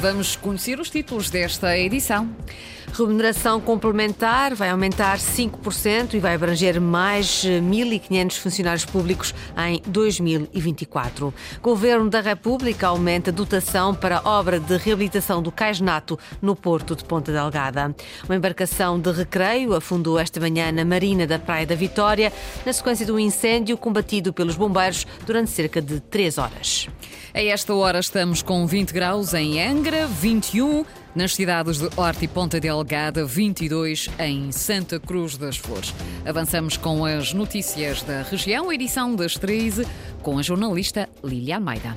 Vamos conhecer os títulos desta edição. Remuneração complementar vai aumentar 5% e vai abranger mais 1.500 funcionários públicos em 2024. Governo da República aumenta a dotação para a obra de reabilitação do Cais Nato no Porto de Ponta Delgada. Uma embarcação de recreio afundou esta manhã na marina da Praia da Vitória, na sequência do incêndio combatido pelos bombeiros durante cerca de 3 horas. A esta hora estamos com 20 graus em Angra, 21 nas cidades de Horta e Ponta Delgada, 22 em Santa Cruz das Flores. Avançamos com as notícias da região, edição das 13, com a jornalista Lília Almeida.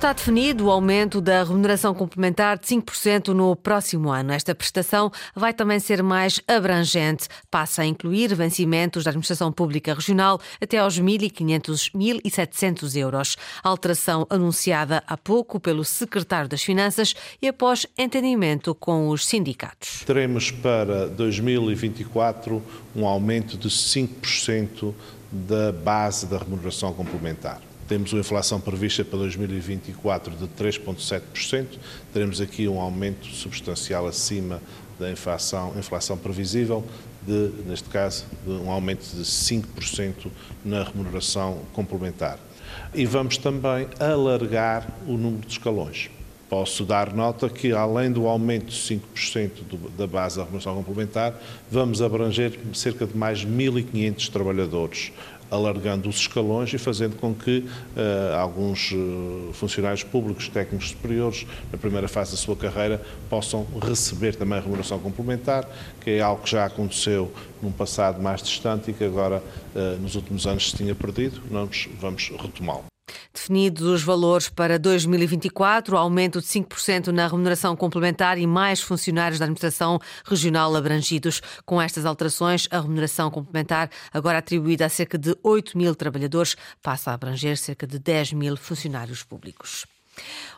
Está definido o aumento da remuneração complementar de 5% no próximo ano. Esta prestação vai também ser mais abrangente. Passa a incluir vencimentos da Administração Pública Regional até aos 1.500, 1.700 euros. Alteração anunciada há pouco pelo Secretário das Finanças e após entendimento com os sindicatos. Teremos para 2024 um aumento de 5% da base da remuneração complementar. Temos uma inflação prevista para 2024 de 3,7%. Teremos aqui um aumento substancial acima da inflação, inflação previsível, de, neste caso, de um aumento de 5% na remuneração complementar. E vamos também alargar o número de escalões. Posso dar nota que, além do aumento de 5% do, da base da remuneração complementar, vamos abranger cerca de mais 1.500 trabalhadores alargando os escalões e fazendo com que uh, alguns uh, funcionários públicos, técnicos superiores, na primeira fase da sua carreira, possam receber também a remuneração complementar, que é algo que já aconteceu num passado mais distante e que agora, uh, nos últimos anos, se tinha perdido. Vamos retomá-lo. Definidos os valores para 2024, aumento de 5% na remuneração complementar e mais funcionários da administração regional abrangidos. Com estas alterações, a remuneração complementar, agora atribuída a cerca de 8 mil trabalhadores, passa a abranger cerca de 10 mil funcionários públicos.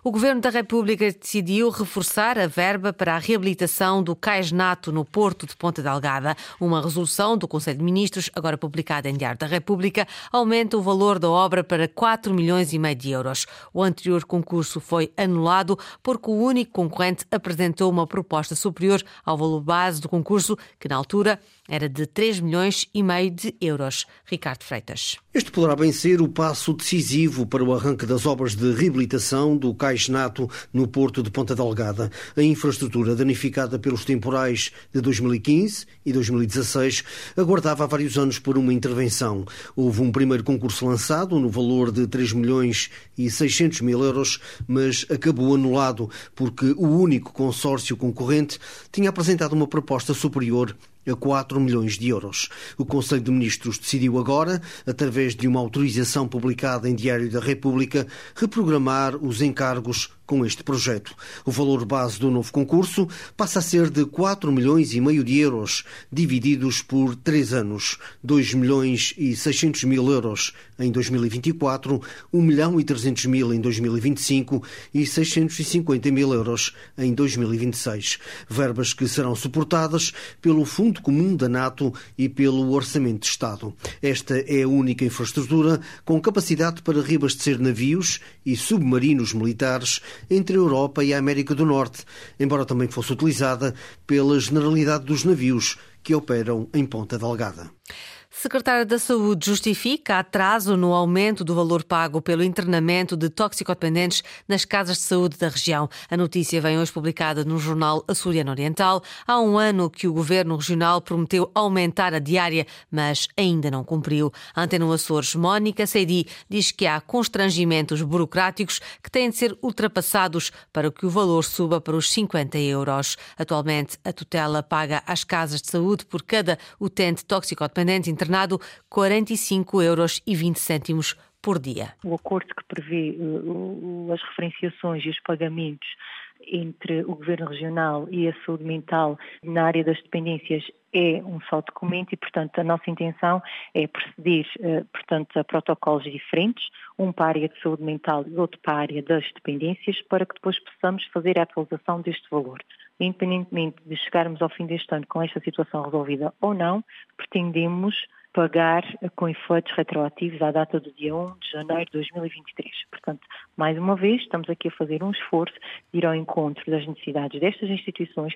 O Governo da República decidiu reforçar a verba para a reabilitação do Cais Nato no Porto de Ponta Delgada. Uma resolução do Conselho de Ministros, agora publicada em Diário da República, aumenta o valor da obra para 4 milhões e meio de euros. O anterior concurso foi anulado porque o único concorrente apresentou uma proposta superior ao valor base do concurso, que na altura era de 3 milhões e meio de euros. Ricardo Freitas. Este poderá bem ser o passo decisivo para o arranque das obras de reabilitação do Cais Nato no Porto de Ponta Delgada. A infraestrutura danificada pelos temporais de 2015 e 2016 aguardava há vários anos por uma intervenção. Houve um primeiro concurso lançado no valor de 3 milhões e 600 mil euros, mas acabou anulado porque o único consórcio concorrente tinha apresentado uma proposta superior a 4 milhões de euros. O Conselho de Ministros decidiu agora, através de uma autorização publicada em Diário da República, reprogramar os encargos com este projeto. O valor base do novo concurso passa a ser de 4 milhões e meio de euros, divididos por 3 anos, 2 milhões e 600 mil euros em 2024, 1 milhão e 300 mil em 2025 e 650 mil euros em 2026. Verbas que serão suportadas pelo Fundo Comum da NATO e pelo Orçamento de Estado. Esta é a única infraestrutura com capacidade para reabastecer navios e submarinos militares entre a Europa e a América do Norte, embora também fosse utilizada pela generalidade dos navios que operam em Ponta Delgada. Secretária da Saúde justifica atraso no aumento do valor pago pelo internamento de toxicodependentes nas casas de saúde da região. A notícia vem hoje publicada no jornal Açoriano Oriental. Há um ano que o governo regional prometeu aumentar a diária, mas ainda não cumpriu. A Antena Açores, Mónica Seidi, diz que há constrangimentos burocráticos que têm de ser ultrapassados para que o valor suba para os 50 euros. Atualmente, a tutela paga às casas de saúde por cada utente toxicodependente internado 45 euros 20 cêntimos por dia. O acordo que prevê uh, as referenciações e os pagamentos entre o Governo Regional e a saúde mental na área das dependências é um só documento e, portanto, a nossa intenção é proceder, uh, portanto, a protocolos diferentes, um para a área de saúde mental e outro para a área das dependências, para que depois possamos fazer a atualização deste valor. Independentemente de chegarmos ao fim deste ano com esta situação resolvida ou não, pretendemos pagar com efeitos retroativos à data do dia 1 de janeiro de 2023. Portanto, mais uma vez, estamos aqui a fazer um esforço de ir ao encontro das necessidades destas instituições.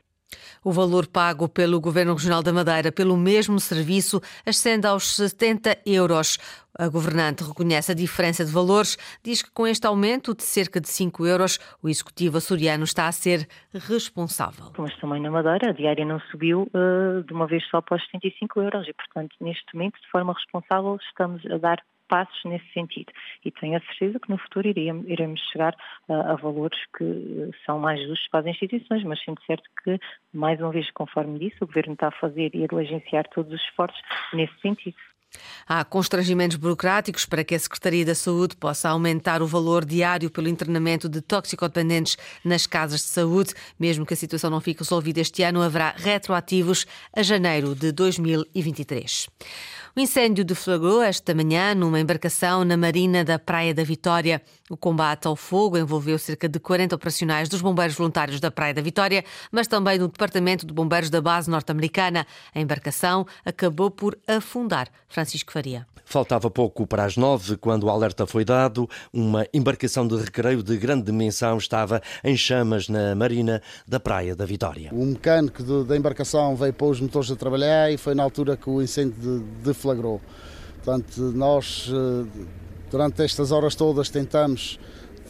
O valor pago pelo Governo Regional da Madeira pelo mesmo serviço ascende aos 70 euros. A governante reconhece a diferença de valores, diz que com este aumento de cerca de 5 euros, o executivo açoriano está a ser responsável. Mas também na Madeira, a diária não subiu uh, de uma vez só para os 75 euros e, portanto, neste momento, de forma responsável, estamos a dar passos nesse sentido. E tenho a certeza que no futuro iremos chegar a, a valores que são mais justos para as instituições, mas sendo certo que, mais uma vez, conforme disse, o Governo está a fazer e a diligenciar todos os esforços nesse sentido. Há constrangimentos burocráticos para que a Secretaria da Saúde possa aumentar o valor diário pelo internamento de toxicodependentes nas casas de saúde. Mesmo que a situação não fique resolvida este ano, haverá retroativos a janeiro de 2023. O incêndio deflagrou esta manhã numa embarcação na marina da Praia da Vitória. O combate ao fogo envolveu cerca de 40 operacionais dos bombeiros voluntários da Praia da Vitória, mas também do Departamento de Bombeiros da Base Norte-Americana. A embarcação acabou por afundar. Francisco Faria. Faltava pouco para as nove quando o alerta foi dado. Uma embarcação de recreio de grande dimensão estava em chamas na marina da Praia da Vitória. O mecânico da embarcação veio pôr os motores a trabalhar e foi na altura que o incêndio deflagrou flagrou. Portanto, nós, eh, durante estas horas todas, tentamos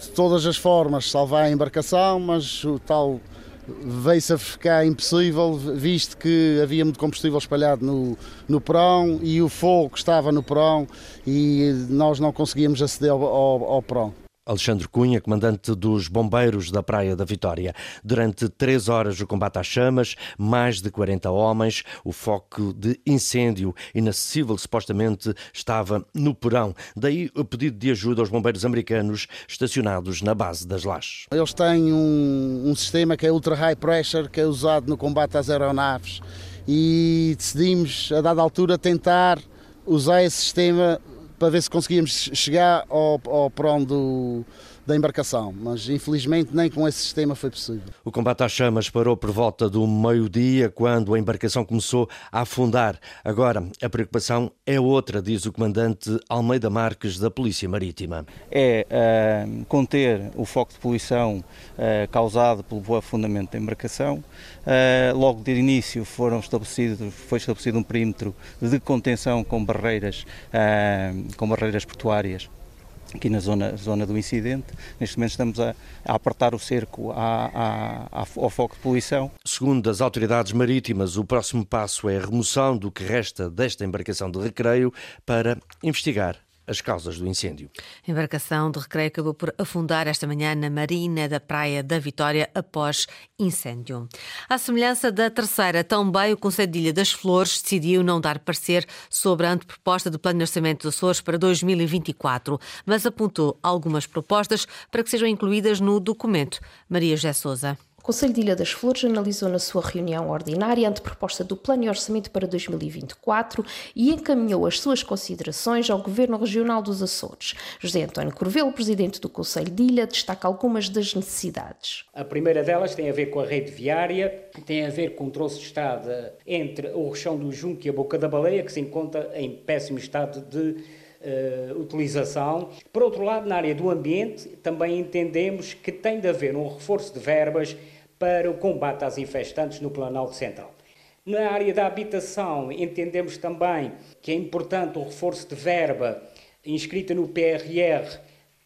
de todas as formas salvar a embarcação, mas o tal veio-se a ficar impossível, visto que havia muito combustível espalhado no, no porão e o fogo estava no porão e nós não conseguíamos aceder ao, ao, ao porão. Alexandre Cunha, comandante dos Bombeiros da Praia da Vitória. Durante três horas o combate às chamas, mais de 40 homens, o foco de incêndio inacessível supostamente estava no porão. Daí o pedido de ajuda aos bombeiros americanos estacionados na base das lajes. Eles têm um, um sistema que é ultra high pressure, que é usado no combate às aeronaves e decidimos, a dada altura, tentar usar esse sistema para ver se conseguíamos chegar ao, ao prão do, da embarcação, mas infelizmente nem com esse sistema foi possível. O combate às chamas parou por volta do meio-dia, quando a embarcação começou a afundar. Agora, a preocupação é outra, diz o comandante Almeida Marques, da Polícia Marítima. É uh, conter o foco de poluição uh, causado pelo afundamento da embarcação. Uh, logo de início foram estabelecidos, foi estabelecido um perímetro de contenção com barreiras, com barreiras portuárias aqui na zona, zona do incidente. Neste momento estamos a, a apertar o cerco à, à, ao foco de poluição. Segundo as autoridades marítimas, o próximo passo é a remoção do que resta desta embarcação de recreio para investigar as causas do incêndio. A embarcação de recreio acabou por afundar esta manhã na marina da Praia da Vitória após incêndio. À semelhança da terceira, também o Conselho de Ilha das Flores decidiu não dar parecer sobre a anteproposta do Plano de Orçamento dos Açores para 2024, mas apontou algumas propostas para que sejam incluídas no documento. Maria José Souza. Conselho de Ilha das Flores analisou na sua reunião ordinária a anteproposta do Plano e Orçamento para 2024 e encaminhou as suas considerações ao Governo Regional dos Açores. José António Corvelo, presidente do Conselho de Ilha, destaca algumas das necessidades. A primeira delas tem a ver com a rede viária, tem a ver com o troço de estrada entre o Rechão do Junco e a Boca da Baleia, que se encontra em péssimo estado de uh, utilização. Por outro lado, na área do ambiente, também entendemos que tem de haver um reforço de verbas para o combate às infestantes no Planalto Central. Na área da habitação, entendemos também que é importante o reforço de verba inscrita no PRR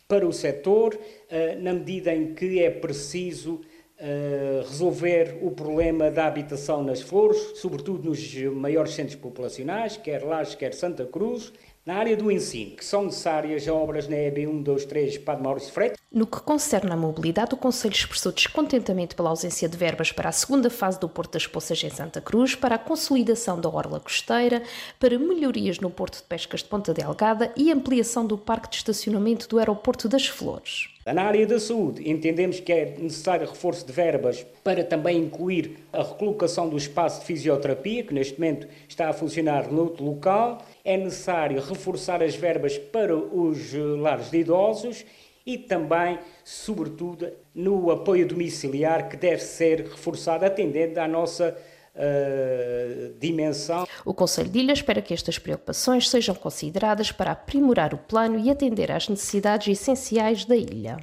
para o setor, eh, na medida em que é preciso eh, resolver o problema da habitação nas flores, sobretudo nos maiores centros populacionais, quer Lages, quer Santa Cruz, na área do ensino, que são necessárias obras na EB 1, 2, 3, Padre Maurício Freitas. No que concerne à mobilidade, o Conselho expressou descontentamento pela ausência de verbas para a segunda fase do Porto das Poças em Santa Cruz, para a consolidação da orla costeira, para melhorias no Porto de Pescas de Ponta Delgada e ampliação do parque de estacionamento do Aeroporto das Flores. Na área da saúde, entendemos que é necessário reforço de verbas para também incluir a recolocação do espaço de fisioterapia, que neste momento está a funcionar noutro local. É necessário reforçar as verbas para os lares de idosos e também, sobretudo, no apoio domiciliar que deve ser reforçado, atendendo à nossa uh, dimensão. O Conselho de Ilha espera que estas preocupações sejam consideradas para aprimorar o plano e atender às necessidades essenciais da ilha.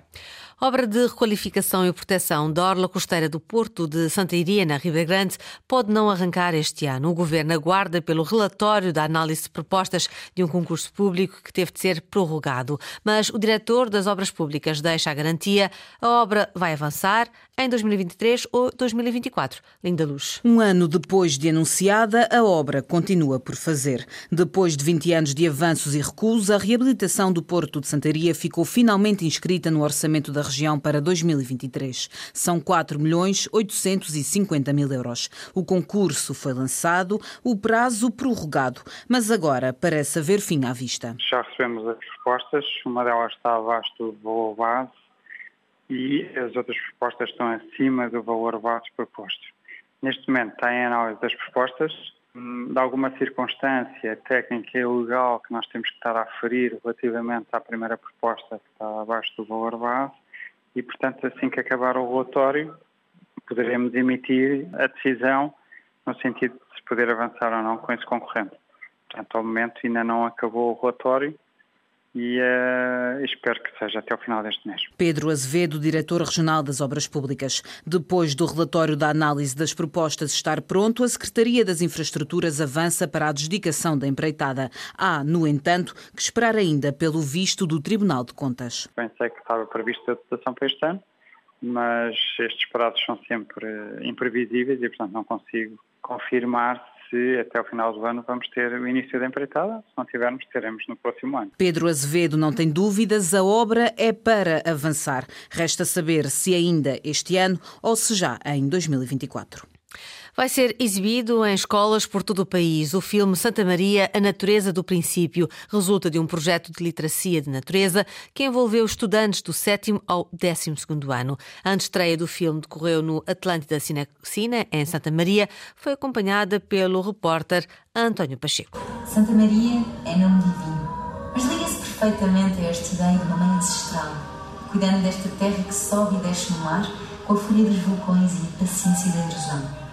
Obra de requalificação e proteção da orla costeira do Porto de Santa Iria, na Ribeira Grande, pode não arrancar este ano. O Governo aguarda pelo relatório da análise de propostas de um concurso público que teve de ser prorrogado. Mas o diretor das Obras Públicas deixa a garantia a obra vai avançar em 2023 ou 2024. Linda Luz. Um ano depois de anunciada, a obra continua por fazer. Depois de 20 anos de avanços e recuos, a reabilitação do Porto de Santaria ficou finalmente inscrita no orçamento da região para 2023. São 4 milhões 850 mil euros. O concurso foi lançado, o prazo prorrogado, mas agora parece haver fim à vista. Já recebemos as respostas, uma delas está abaixo do valor base e as outras propostas estão acima do valor base proposto. Neste momento está em análise das propostas, de alguma circunstância técnica e legal que nós temos que estar a aferir relativamente à primeira proposta que está abaixo do valor base, e, portanto, assim que acabar o relatório, poderemos emitir a decisão no sentido de se poder avançar ou não com esse concorrente. Portanto, ao momento ainda não acabou o relatório, e uh, espero que seja até ao final deste mês. Pedro Azevedo, diretor regional das Obras Públicas. Depois do relatório da análise das propostas estar pronto, a Secretaria das Infraestruturas avança para a adjudicação da empreitada. Há, no entanto, que esperar ainda pelo visto do Tribunal de Contas. Pensei que estava prevista a dotação para este ano, mas estes prazos são sempre imprevisíveis e, portanto, não consigo confirmar se até o final do ano vamos ter o início da empreitada. Se não tivermos, teremos no próximo ano. Pedro Azevedo não tem dúvidas, a obra é para avançar. Resta saber se ainda este ano ou se já em 2024. Vai ser exibido em escolas por todo o país. O filme Santa Maria, A Natureza do Princípio, resulta de um projeto de literacia de natureza que envolveu estudantes do 7 ao 12 ano. A estreia do filme decorreu no Atlântida Cine, em Santa Maria, foi acompanhada pelo repórter António Pacheco. Santa Maria é nome divino, mas liga-se perfeitamente a esta ideia de uma mãe ancestral, cuidando desta terra que sobe e desce no mar com a folha dos vulcões e a paciência da erosão.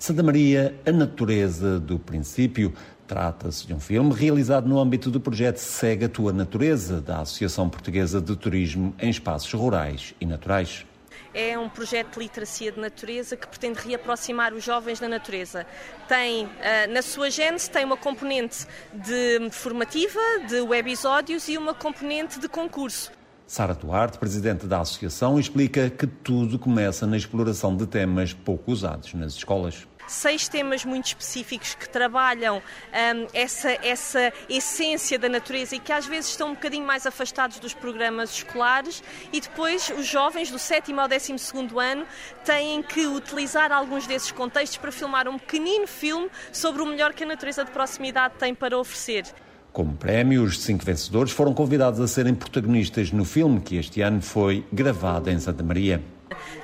Santa Maria, a natureza do princípio. Trata-se de um filme realizado no âmbito do projeto Segue a Tua Natureza, da Associação Portuguesa de Turismo em Espaços Rurais e Naturais. É um projeto de literacia de natureza que pretende reaproximar os jovens da natureza. Tem, eh, na sua gênese, tem uma componente de formativa, de webisódios e uma componente de concurso. Sara Duarte, presidente da associação, explica que tudo começa na exploração de temas pouco usados nas escolas seis temas muito específicos que trabalham um, essa, essa essência da natureza e que às vezes estão um bocadinho mais afastados dos programas escolares e depois os jovens do sétimo ao décimo segundo ano têm que utilizar alguns desses contextos para filmar um pequenino filme sobre o melhor que a natureza de proximidade tem para oferecer. Como prémio, os cinco vencedores foram convidados a serem protagonistas no filme que este ano foi gravado em Santa Maria.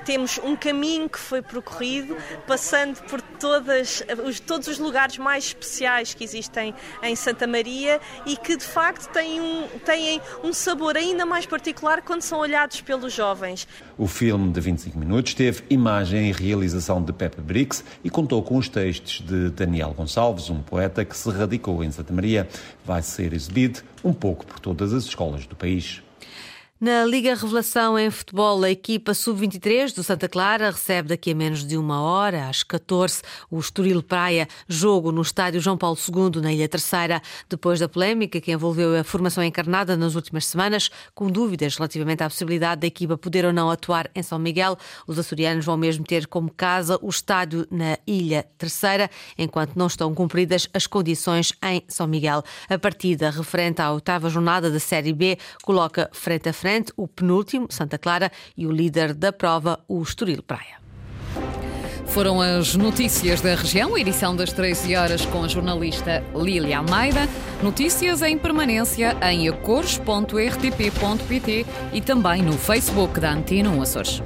Temos um caminho que foi percorrido, passando por todas, os, todos os lugares mais especiais que existem em Santa Maria e que de facto têm um, têm um sabor ainda mais particular quando são olhados pelos jovens. O filme de 25 minutos teve imagem e realização de Pepe Brix e contou com os textos de Daniel Gonçalves, um poeta que se radicou em Santa Maria. Vai ser exibido um pouco por todas as escolas do país. Na Liga Revelação em Futebol, a equipa sub-23 do Santa Clara recebe daqui a menos de uma hora, às 14, o Estoril Praia, jogo no estádio João Paulo II, na Ilha Terceira. Depois da polémica que envolveu a formação encarnada nas últimas semanas, com dúvidas relativamente à possibilidade da equipa poder ou não atuar em São Miguel, os açorianos vão mesmo ter como casa o estádio na Ilha Terceira, enquanto não estão cumpridas as condições em São Miguel. A partida referente à oitava jornada da Série B coloca frente a frente frente o penúltimo, Santa Clara, e o líder da prova, o Estoril Praia. Foram as notícias da região, edição das 13 horas com a jornalista Lília Almeida. Notícias em permanência em acores.rtp.pt e também no Facebook da Antena 1 Açores.